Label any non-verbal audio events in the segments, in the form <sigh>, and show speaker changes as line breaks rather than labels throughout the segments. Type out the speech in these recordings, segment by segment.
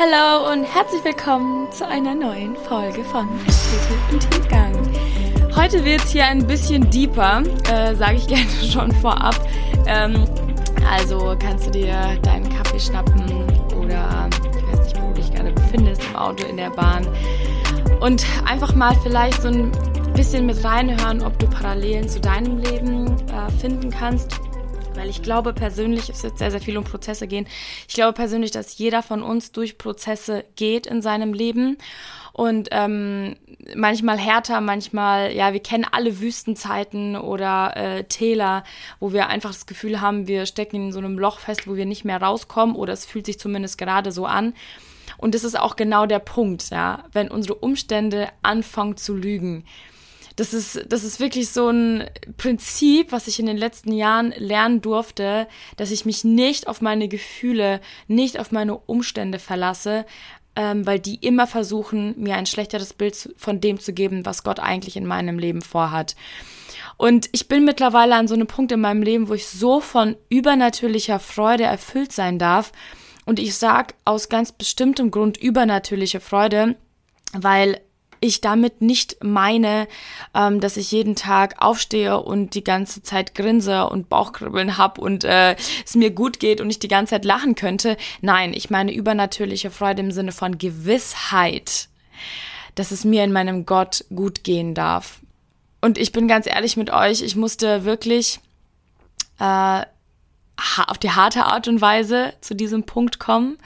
Hallo und herzlich willkommen zu einer neuen Folge von Ästhetik und Tiefgang. Heute wird es hier ein bisschen deeper, äh, sage ich <laughs> gerne schon vorab. Ähm, also kannst du dir deinen Kaffee schnappen oder ich weiß nicht, wo du dich gerade befindest, im Auto, in der Bahn. Und einfach mal vielleicht so ein bisschen mit reinhören, ob du Parallelen zu deinem Leben äh, finden kannst weil ich glaube persönlich, es wird sehr, sehr viel um Prozesse gehen. Ich glaube persönlich, dass jeder von uns durch Prozesse geht in seinem Leben und ähm, manchmal härter, manchmal, ja, wir kennen alle Wüstenzeiten oder äh, Täler, wo wir einfach das Gefühl haben, wir stecken in so einem Loch fest, wo wir nicht mehr rauskommen oder es fühlt sich zumindest gerade so an. Und das ist auch genau der Punkt, ja, wenn unsere Umstände anfangen zu lügen das ist, das ist wirklich so ein Prinzip, was ich in den letzten Jahren lernen durfte, dass ich mich nicht auf meine Gefühle, nicht auf meine Umstände verlasse, ähm, weil die immer versuchen, mir ein schlechteres Bild von dem zu geben, was Gott eigentlich in meinem Leben vorhat. Und ich bin mittlerweile an so einem Punkt in meinem Leben, wo ich so von übernatürlicher Freude erfüllt sein darf. Und ich sag aus ganz bestimmtem Grund übernatürliche Freude, weil ich damit nicht meine, ähm, dass ich jeden Tag aufstehe und die ganze Zeit grinse und Bauchkribbeln hab und äh, es mir gut geht und ich die ganze Zeit lachen könnte. Nein, ich meine übernatürliche Freude im Sinne von Gewissheit, dass es mir in meinem Gott gut gehen darf. Und ich bin ganz ehrlich mit euch, ich musste wirklich äh, auf die harte Art und Weise zu diesem Punkt kommen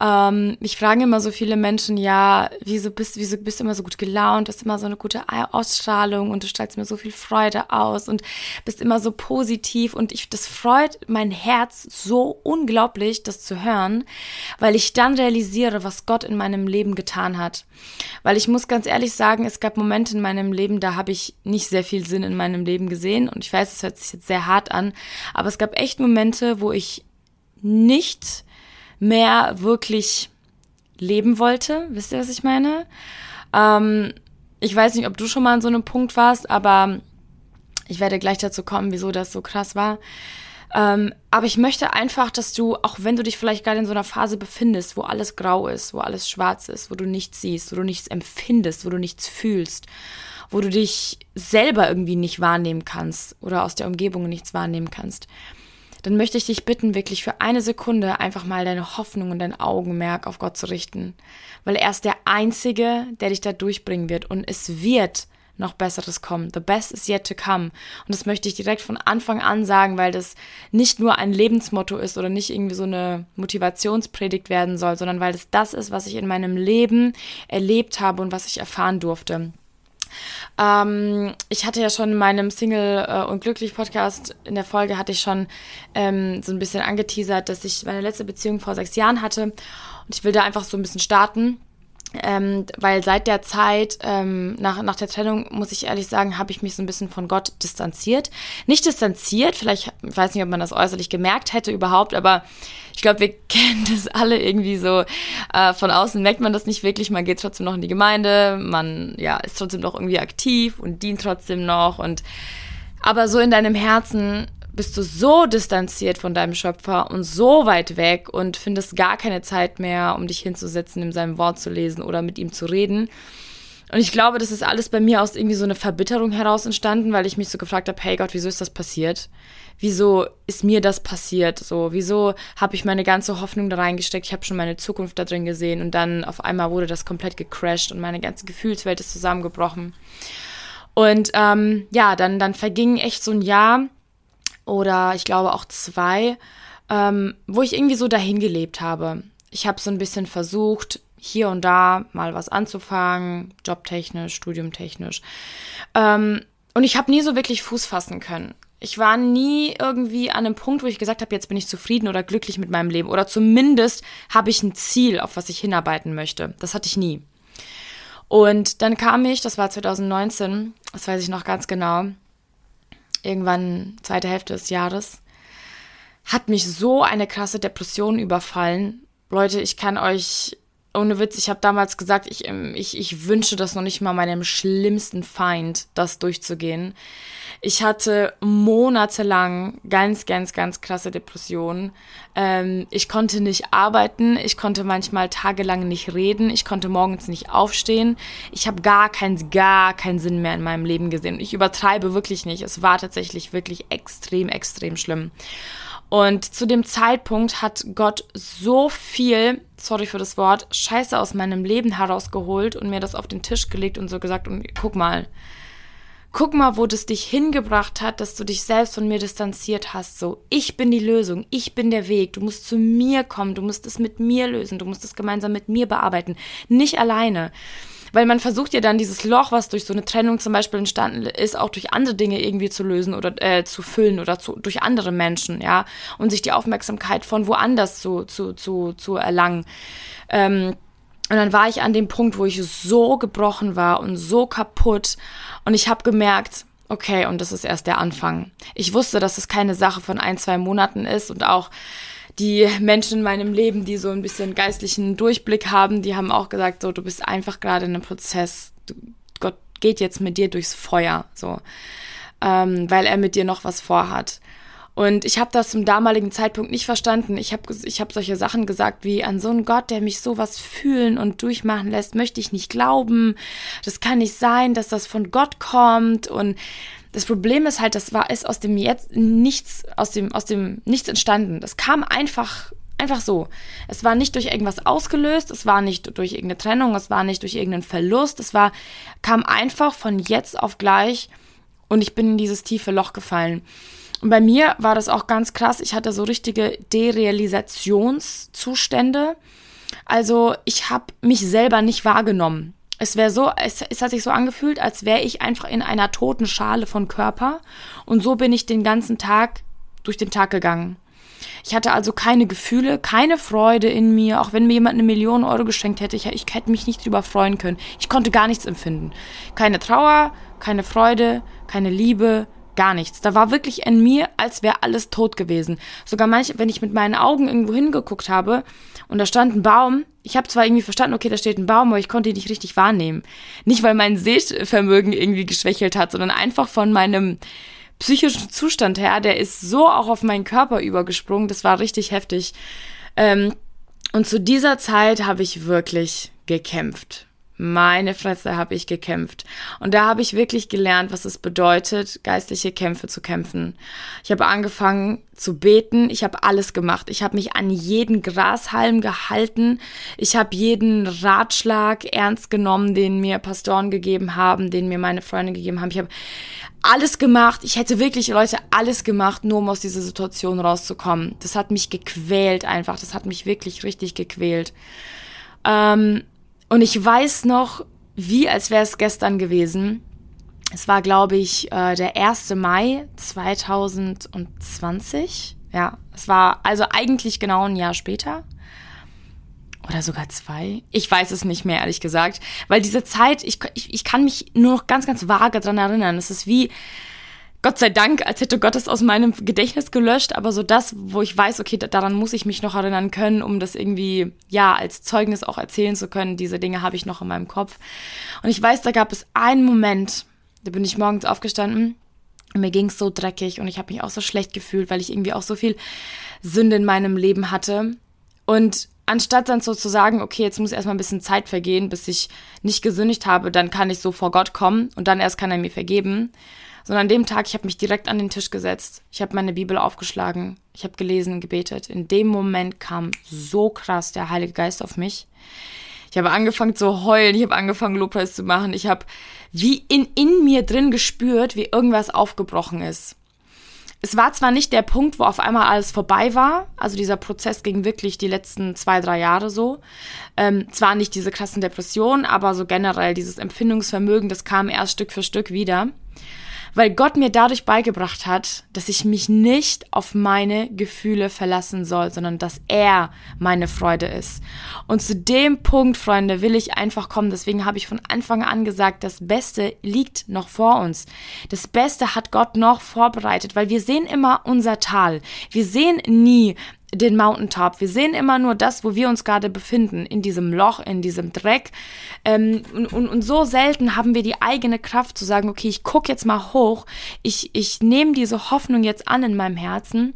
ähm, mich fragen immer so viele Menschen, ja, wieso bist, wieso bist du immer so gut gelaunt, hast immer so eine gute Ausstrahlung und du strahlst mir so viel Freude aus und bist immer so positiv. Und ich, das freut mein Herz so unglaublich, das zu hören, weil ich dann realisiere, was Gott in meinem Leben getan hat. Weil ich muss ganz ehrlich sagen, es gab Momente in meinem Leben, da habe ich nicht sehr viel Sinn in meinem Leben gesehen. Und ich weiß, es hört sich jetzt sehr hart an, aber es gab echt Momente, wo ich nicht mehr wirklich leben wollte. Wisst ihr, was ich meine? Ähm, ich weiß nicht, ob du schon mal an so einem Punkt warst, aber ich werde gleich dazu kommen, wieso das so krass war. Ähm, aber ich möchte einfach, dass du, auch wenn du dich vielleicht gerade in so einer Phase befindest, wo alles grau ist, wo alles schwarz ist, wo du nichts siehst, wo du nichts empfindest, wo du nichts fühlst, wo du dich selber irgendwie nicht wahrnehmen kannst oder aus der Umgebung nichts wahrnehmen kannst, dann möchte ich dich bitten, wirklich für eine Sekunde einfach mal deine Hoffnung und dein Augenmerk auf Gott zu richten. Weil er ist der Einzige, der dich da durchbringen wird. Und es wird noch Besseres kommen. The best is yet to come. Und das möchte ich direkt von Anfang an sagen, weil das nicht nur ein Lebensmotto ist oder nicht irgendwie so eine Motivationspredigt werden soll, sondern weil es das ist, was ich in meinem Leben erlebt habe und was ich erfahren durfte. Ähm, ich hatte ja schon in meinem Single äh, und Podcast in der Folge hatte ich schon ähm, so ein bisschen angeteasert, dass ich meine letzte Beziehung vor sechs Jahren hatte und ich will da einfach so ein bisschen starten. Ähm, weil seit der Zeit, ähm, nach, nach der Trennung, muss ich ehrlich sagen, habe ich mich so ein bisschen von Gott distanziert. Nicht distanziert, vielleicht, ich weiß nicht, ob man das äußerlich gemerkt hätte überhaupt, aber ich glaube, wir <laughs> kennen das alle irgendwie so. Äh, von außen merkt man das nicht wirklich. Man geht trotzdem noch in die Gemeinde, man ja, ist trotzdem noch irgendwie aktiv und dient trotzdem noch. Und aber so in deinem Herzen bist du so distanziert von deinem Schöpfer und so weit weg und findest gar keine Zeit mehr, um dich hinzusetzen, in seinem Wort zu lesen oder mit ihm zu reden. Und ich glaube, das ist alles bei mir aus irgendwie so einer Verbitterung heraus entstanden, weil ich mich so gefragt habe, hey Gott, wieso ist das passiert? Wieso ist mir das passiert? So, wieso habe ich meine ganze Hoffnung da reingesteckt? Ich habe schon meine Zukunft da drin gesehen und dann auf einmal wurde das komplett gecrashed und meine ganze Gefühlswelt ist zusammengebrochen. Und ähm, ja, dann, dann verging echt so ein Jahr oder ich glaube auch zwei, ähm, wo ich irgendwie so dahin gelebt habe. Ich habe so ein bisschen versucht, hier und da mal was anzufangen, jobtechnisch, studiumtechnisch. Ähm, und ich habe nie so wirklich Fuß fassen können. Ich war nie irgendwie an einem Punkt, wo ich gesagt habe, jetzt bin ich zufrieden oder glücklich mit meinem Leben. Oder zumindest habe ich ein Ziel, auf was ich hinarbeiten möchte. Das hatte ich nie. Und dann kam ich, das war 2019, das weiß ich noch ganz genau, irgendwann zweite Hälfte des Jahres, hat mich so eine krasse Depression überfallen. Leute, ich kann euch ohne Witz, ich habe damals gesagt, ich, ähm, ich, ich wünsche das noch nicht mal meinem schlimmsten Feind, das durchzugehen. Ich hatte monatelang ganz, ganz, ganz krasse Depressionen. Ähm, ich konnte nicht arbeiten, ich konnte manchmal tagelang nicht reden, ich konnte morgens nicht aufstehen. Ich habe gar keinen, gar keinen Sinn mehr in meinem Leben gesehen. Ich übertreibe wirklich nicht. Es war tatsächlich wirklich extrem, extrem schlimm. Und zu dem Zeitpunkt hat Gott so viel, sorry für das Wort, Scheiße aus meinem Leben herausgeholt und mir das auf den Tisch gelegt und so gesagt, und guck mal, guck mal, wo das dich hingebracht hat, dass du dich selbst von mir distanziert hast. So, ich bin die Lösung, ich bin der Weg, du musst zu mir kommen, du musst es mit mir lösen, du musst es gemeinsam mit mir bearbeiten, nicht alleine. Weil man versucht ja dann dieses Loch, was durch so eine Trennung zum Beispiel entstanden ist, auch durch andere Dinge irgendwie zu lösen oder äh, zu füllen oder zu, durch andere Menschen, ja, und sich die Aufmerksamkeit von woanders zu, zu, zu, zu erlangen. Ähm, und dann war ich an dem Punkt, wo ich so gebrochen war und so kaputt. Und ich habe gemerkt, okay, und das ist erst der Anfang. Ich wusste, dass es keine Sache von ein, zwei Monaten ist und auch die Menschen in meinem Leben, die so ein bisschen geistlichen Durchblick haben, die haben auch gesagt, so, du bist einfach gerade in einem Prozess. Du, Gott geht jetzt mit dir durchs Feuer, so, ähm, weil er mit dir noch was vorhat. Und ich habe das zum damaligen Zeitpunkt nicht verstanden. Ich habe ich hab solche Sachen gesagt wie, an so einen Gott, der mich sowas fühlen und durchmachen lässt, möchte ich nicht glauben. Das kann nicht sein, dass das von Gott kommt. Und das Problem ist halt, das war ist aus dem jetzt nichts aus dem aus dem nichts entstanden. Das kam einfach einfach so. Es war nicht durch irgendwas ausgelöst, es war nicht durch irgendeine Trennung, es war nicht durch irgendeinen Verlust, es war kam einfach von jetzt auf gleich und ich bin in dieses tiefe Loch gefallen. Und bei mir war das auch ganz krass. Ich hatte so richtige Derealisationszustände. Also ich habe mich selber nicht wahrgenommen. Es wäre so, es, es hat sich so angefühlt, als wäre ich einfach in einer toten Schale von Körper. Und so bin ich den ganzen Tag durch den Tag gegangen. Ich hatte also keine Gefühle, keine Freude in mir, auch wenn mir jemand eine Million Euro geschenkt hätte. Ich, ich hätte mich nicht drüber freuen können. Ich konnte gar nichts empfinden. Keine Trauer, keine Freude, keine Liebe, gar nichts. Da war wirklich in mir, als wäre alles tot gewesen. Sogar manchmal, wenn ich mit meinen Augen irgendwo hingeguckt habe und da stand ein Baum, ich habe zwar irgendwie verstanden, okay, da steht ein Baum, aber ich konnte ihn nicht richtig wahrnehmen. Nicht, weil mein Sehvermögen irgendwie geschwächelt hat, sondern einfach von meinem psychischen Zustand her, der ist so auch auf meinen Körper übergesprungen, das war richtig heftig. Ähm, und zu dieser Zeit habe ich wirklich gekämpft. Meine Fresse habe ich gekämpft. Und da habe ich wirklich gelernt, was es bedeutet, geistliche Kämpfe zu kämpfen. Ich habe angefangen zu beten. Ich habe alles gemacht. Ich habe mich an jeden Grashalm gehalten. Ich habe jeden Ratschlag ernst genommen, den mir Pastoren gegeben haben, den mir meine Freunde gegeben haben. Ich habe alles gemacht. Ich hätte wirklich, Leute, alles gemacht, nur um aus dieser Situation rauszukommen. Das hat mich gequält einfach. Das hat mich wirklich richtig gequält. Ähm, und ich weiß noch, wie als wäre es gestern gewesen. Es war, glaube ich, äh, der 1. Mai 2020. Ja, es war also eigentlich genau ein Jahr später. Oder sogar zwei. Ich weiß es nicht mehr, ehrlich gesagt. Weil diese Zeit, ich, ich, ich kann mich nur noch ganz, ganz vage dran erinnern. Es ist wie, Gott sei Dank, als hätte Gott es aus meinem Gedächtnis gelöscht, aber so das, wo ich weiß, okay, daran muss ich mich noch erinnern können, um das irgendwie, ja, als Zeugnis auch erzählen zu können. Diese Dinge habe ich noch in meinem Kopf. Und ich weiß, da gab es einen Moment, da bin ich morgens aufgestanden und mir ging es so dreckig und ich habe mich auch so schlecht gefühlt, weil ich irgendwie auch so viel Sünde in meinem Leben hatte. Und anstatt dann so zu sagen, okay, jetzt muss erstmal ein bisschen Zeit vergehen, bis ich nicht gesündigt habe, dann kann ich so vor Gott kommen und dann erst kann er mir vergeben, sondern an dem Tag, ich habe mich direkt an den Tisch gesetzt. Ich habe meine Bibel aufgeschlagen. Ich habe gelesen, gebetet. In dem Moment kam so krass der Heilige Geist auf mich. Ich habe angefangen zu heulen. Ich habe angefangen, Lobpreis zu machen. Ich habe wie in, in mir drin gespürt, wie irgendwas aufgebrochen ist. Es war zwar nicht der Punkt, wo auf einmal alles vorbei war, also dieser Prozess ging wirklich die letzten zwei, drei Jahre so. Ähm, zwar nicht diese krassen Depressionen, aber so generell dieses Empfindungsvermögen, das kam erst Stück für Stück wieder weil Gott mir dadurch beigebracht hat, dass ich mich nicht auf meine Gefühle verlassen soll, sondern dass er meine Freude ist. Und zu dem Punkt, Freunde, will ich einfach kommen. Deswegen habe ich von Anfang an gesagt, das Beste liegt noch vor uns. Das Beste hat Gott noch vorbereitet, weil wir sehen immer unser Tal. Wir sehen nie den Mountaintop. Wir sehen immer nur das, wo wir uns gerade befinden, in diesem Loch, in diesem Dreck. Ähm, und, und, und, so selten haben wir die eigene Kraft zu sagen, okay, ich gucke jetzt mal hoch, ich, ich nehme diese Hoffnung jetzt an in meinem Herzen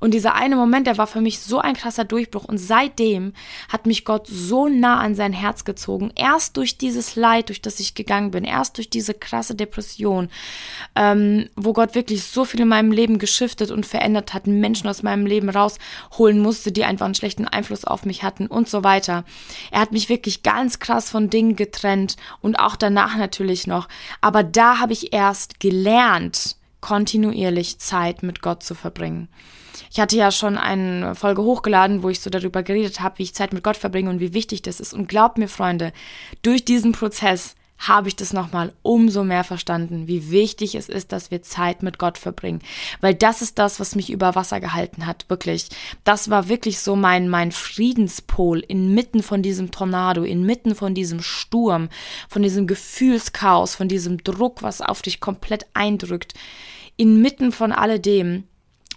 und dieser eine Moment, der war für mich so ein krasser Durchbruch. Und seitdem hat mich Gott so nah an sein Herz gezogen. Erst durch dieses Leid, durch das ich gegangen bin, erst durch diese krasse Depression, ähm, wo Gott wirklich so viel in meinem Leben geschiftet und verändert hat, Menschen aus meinem Leben rausholen musste, die einfach einen schlechten Einfluss auf mich hatten und so weiter. Er hat mich wirklich ganz krass von Dingen getrennt und auch danach natürlich noch. Aber da habe ich erst gelernt, kontinuierlich Zeit mit Gott zu verbringen. Ich hatte ja schon eine Folge hochgeladen, wo ich so darüber geredet habe, wie ich Zeit mit Gott verbringe und wie wichtig das ist. Und glaubt mir, Freunde, durch diesen Prozess habe ich das nochmal umso mehr verstanden, wie wichtig es ist, dass wir Zeit mit Gott verbringen. Weil das ist das, was mich über Wasser gehalten hat, wirklich. Das war wirklich so mein, mein Friedenspol inmitten von diesem Tornado, inmitten von diesem Sturm, von diesem Gefühlschaos, von diesem Druck, was auf dich komplett eindrückt. Inmitten von alledem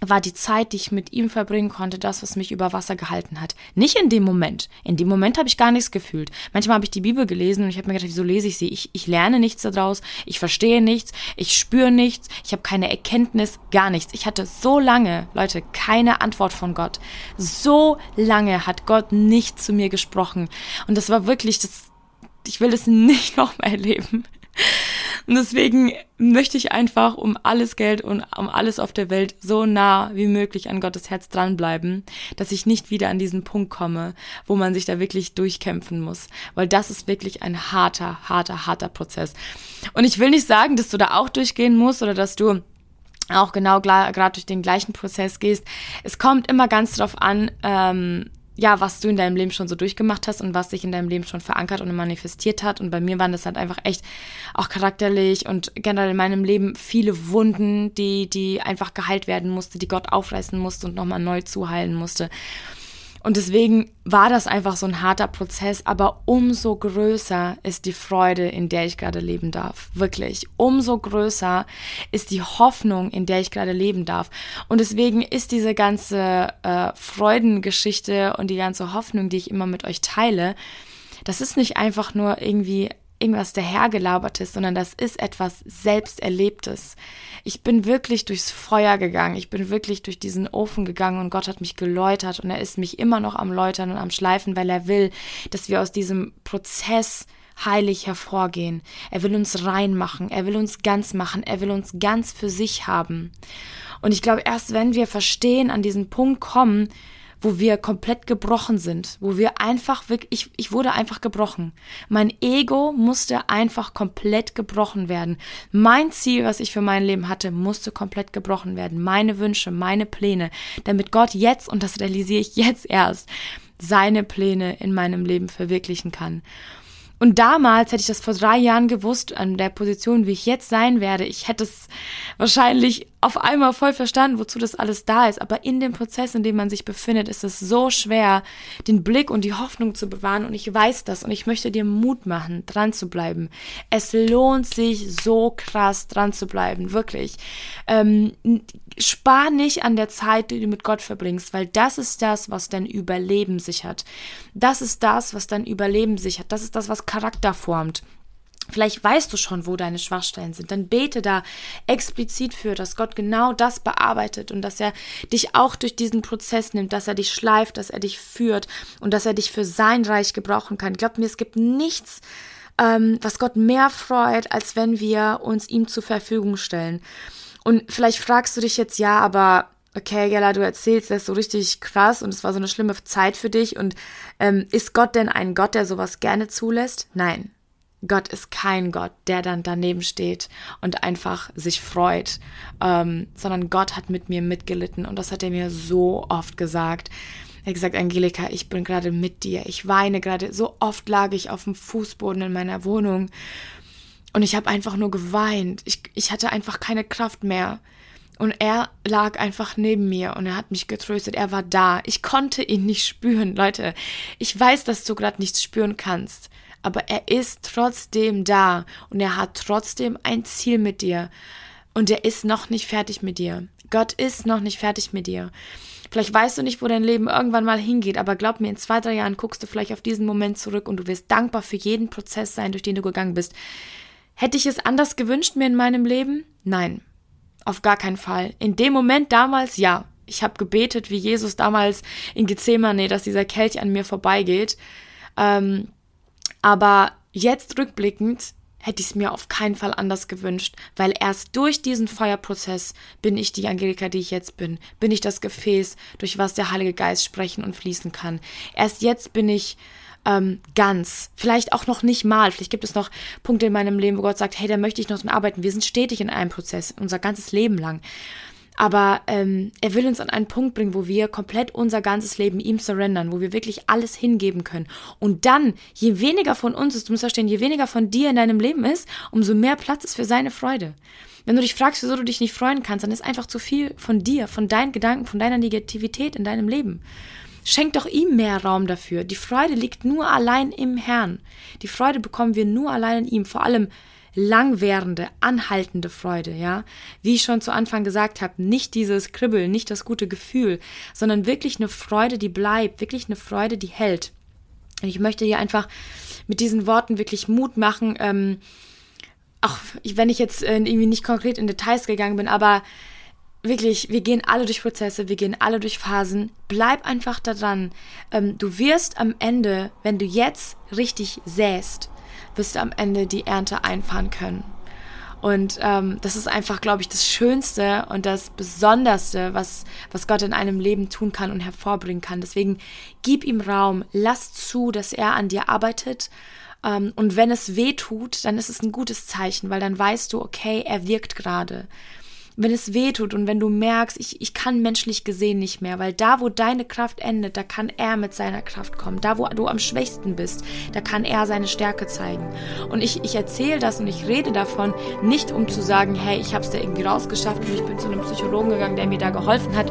war die Zeit, die ich mit ihm verbringen konnte, das, was mich über Wasser gehalten hat. Nicht in dem Moment. In dem Moment habe ich gar nichts gefühlt. Manchmal habe ich die Bibel gelesen und ich habe mir gedacht, wieso lese ich sie? Ich, ich lerne nichts daraus, ich verstehe nichts, ich spüre nichts, ich habe keine Erkenntnis, gar nichts. Ich hatte so lange, Leute, keine Antwort von Gott. So lange hat Gott nicht zu mir gesprochen. Und das war wirklich, das, ich will das <laughs> nicht noch mehr erleben. Und deswegen möchte ich einfach um alles Geld und um alles auf der Welt so nah wie möglich an Gottes Herz dranbleiben, dass ich nicht wieder an diesen Punkt komme, wo man sich da wirklich durchkämpfen muss. Weil das ist wirklich ein harter, harter, harter Prozess. Und ich will nicht sagen, dass du da auch durchgehen musst oder dass du auch genau gerade durch den gleichen Prozess gehst. Es kommt immer ganz drauf an, ähm, ja, was du in deinem Leben schon so durchgemacht hast und was sich in deinem Leben schon verankert und manifestiert hat. Und bei mir waren das halt einfach echt auch charakterlich und generell in meinem Leben viele Wunden, die, die einfach geheilt werden musste, die Gott aufreißen musste und nochmal neu zuheilen musste. Und deswegen war das einfach so ein harter Prozess, aber umso größer ist die Freude, in der ich gerade leben darf. Wirklich. Umso größer ist die Hoffnung, in der ich gerade leben darf. Und deswegen ist diese ganze äh, Freudengeschichte und die ganze Hoffnung, die ich immer mit euch teile, das ist nicht einfach nur irgendwie irgendwas dahergelabertes, sondern das ist etwas Selbsterlebtes. Ich bin wirklich durchs Feuer gegangen, ich bin wirklich durch diesen Ofen gegangen und Gott hat mich geläutert und er ist mich immer noch am Läutern und am Schleifen, weil er will, dass wir aus diesem Prozess heilig hervorgehen. Er will uns reinmachen, er will uns ganz machen, er will uns ganz für sich haben. Und ich glaube, erst wenn wir verstehen, an diesen Punkt kommen, wo wir komplett gebrochen sind, wo wir einfach wirklich, ich, ich wurde einfach gebrochen. Mein Ego musste einfach komplett gebrochen werden. Mein Ziel, was ich für mein Leben hatte, musste komplett gebrochen werden. Meine Wünsche, meine Pläne, damit Gott jetzt, und das realisiere ich jetzt erst, seine Pläne in meinem Leben verwirklichen kann. Und damals hätte ich das vor drei Jahren gewusst, an der Position, wie ich jetzt sein werde. Ich hätte es wahrscheinlich auf einmal voll verstanden, wozu das alles da ist. Aber in dem Prozess, in dem man sich befindet, ist es so schwer, den Blick und die Hoffnung zu bewahren. Und ich weiß das und ich möchte dir Mut machen, dran zu bleiben. Es lohnt sich so krass dran zu bleiben, wirklich. Ähm, spar nicht an der Zeit, die du mit Gott verbringst, weil das ist das, was dein Überleben sichert. Das ist das, was dein Überleben sichert. Das ist das, was Charakter formt. Vielleicht weißt du schon, wo deine Schwachstellen sind. Dann bete da explizit für, dass Gott genau das bearbeitet und dass er dich auch durch diesen Prozess nimmt, dass er dich schleift, dass er dich führt und dass er dich für sein Reich gebrauchen kann. Glaub mir, es gibt nichts, ähm, was Gott mehr freut, als wenn wir uns ihm zur Verfügung stellen. Und vielleicht fragst du dich jetzt, ja, aber okay, Gella, du erzählst das so richtig krass und es war so eine schlimme Zeit für dich. Und ähm, ist Gott denn ein Gott, der sowas gerne zulässt? Nein. Gott ist kein Gott, der dann daneben steht und einfach sich freut, ähm, sondern Gott hat mit mir mitgelitten und das hat er mir so oft gesagt. Er hat gesagt, Angelika, ich bin gerade mit dir. Ich weine gerade. So oft lag ich auf dem Fußboden in meiner Wohnung und ich habe einfach nur geweint. Ich, ich hatte einfach keine Kraft mehr. Und er lag einfach neben mir und er hat mich getröstet. Er war da. Ich konnte ihn nicht spüren, Leute. Ich weiß, dass du gerade nichts spüren kannst aber er ist trotzdem da und er hat trotzdem ein Ziel mit dir und er ist noch nicht fertig mit dir. Gott ist noch nicht fertig mit dir. Vielleicht weißt du nicht, wo dein Leben irgendwann mal hingeht, aber glaub mir, in zwei, drei Jahren guckst du vielleicht auf diesen Moment zurück und du wirst dankbar für jeden Prozess sein, durch den du gegangen bist. Hätte ich es anders gewünscht mir in meinem Leben? Nein, auf gar keinen Fall. In dem Moment damals ja. Ich habe gebetet, wie Jesus damals in Gethsemane, dass dieser Kelch an mir vorbeigeht. Ähm, aber jetzt rückblickend hätte ich es mir auf keinen Fall anders gewünscht, weil erst durch diesen Feuerprozess bin ich die Angelika, die ich jetzt bin, bin ich das Gefäß, durch was der Heilige Geist sprechen und fließen kann. Erst jetzt bin ich ähm, ganz, vielleicht auch noch nicht mal, vielleicht gibt es noch Punkte in meinem Leben, wo Gott sagt, hey, da möchte ich noch dran arbeiten. Wir sind stetig in einem Prozess, unser ganzes Leben lang. Aber ähm, er will uns an einen Punkt bringen, wo wir komplett unser ganzes Leben ihm surrendern, wo wir wirklich alles hingeben können. Und dann, je weniger von uns ist, du musst verstehen, je weniger von dir in deinem Leben ist, umso mehr Platz ist für seine Freude. Wenn du dich fragst, wieso du dich nicht freuen kannst, dann ist einfach zu viel von dir, von deinen Gedanken, von deiner Negativität in deinem Leben. Schenk doch ihm mehr Raum dafür. Die Freude liegt nur allein im Herrn. Die Freude bekommen wir nur allein in ihm. Vor allem langwährende, anhaltende Freude, ja. Wie ich schon zu Anfang gesagt habe, nicht dieses Kribbeln, nicht das gute Gefühl, sondern wirklich eine Freude, die bleibt, wirklich eine Freude, die hält. Und ich möchte dir einfach mit diesen Worten wirklich Mut machen, ähm, auch wenn ich jetzt äh, irgendwie nicht konkret in Details gegangen bin, aber wirklich, wir gehen alle durch Prozesse, wir gehen alle durch Phasen. Bleib einfach da dran. Ähm, du wirst am Ende, wenn du jetzt richtig säst, wirst du am Ende die Ernte einfahren können. Und ähm, das ist einfach, glaube ich, das Schönste und das Besonderste, was, was Gott in einem Leben tun kann und hervorbringen kann. Deswegen gib ihm Raum, lass zu, dass er an dir arbeitet. Ähm, und wenn es weh tut, dann ist es ein gutes Zeichen, weil dann weißt du, okay, er wirkt gerade wenn es weh tut und wenn du merkst, ich, ich kann menschlich gesehen nicht mehr, weil da, wo deine Kraft endet, da kann er mit seiner Kraft kommen. Da, wo du am schwächsten bist, da kann er seine Stärke zeigen. Und ich, ich erzähle das und ich rede davon, nicht um zu sagen, hey, ich habe es da irgendwie rausgeschafft und ich bin zu einem Psychologen gegangen, der mir da geholfen hat.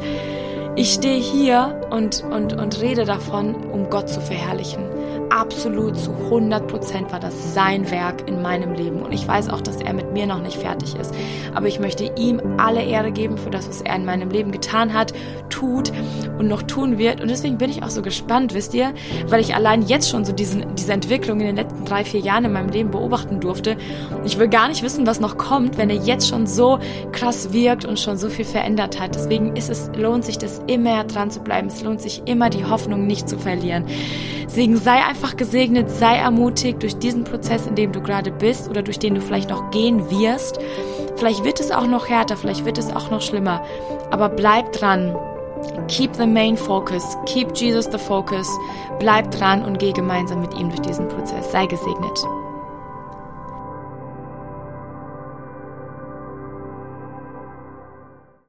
Ich stehe hier und, und, und rede davon, um Gott zu verherrlichen absolut zu 100 Prozent war das sein Werk in meinem Leben. Und ich weiß auch, dass er mit mir noch nicht fertig ist. Aber ich möchte ihm alle Ehre geben für das, was er in meinem Leben getan hat, tut und noch tun wird. Und deswegen bin ich auch so gespannt, wisst ihr, weil ich allein jetzt schon so diesen, diese Entwicklung in den letzten drei, vier Jahren in meinem Leben beobachten durfte. Ich will gar nicht wissen, was noch kommt, wenn er jetzt schon so krass wirkt und schon so viel verändert hat. Deswegen ist es, lohnt sich das immer dran zu bleiben. Es lohnt sich immer die Hoffnung nicht zu verlieren. Deswegen sei einfach gesegnet, sei ermutigt durch diesen Prozess, in dem du gerade bist oder durch den du vielleicht noch gehen wirst. Vielleicht wird es auch noch härter, vielleicht wird es auch noch schlimmer, aber bleib dran. Keep the main focus, keep Jesus the focus, bleib dran und geh gemeinsam mit ihm durch diesen Prozess. Sei gesegnet.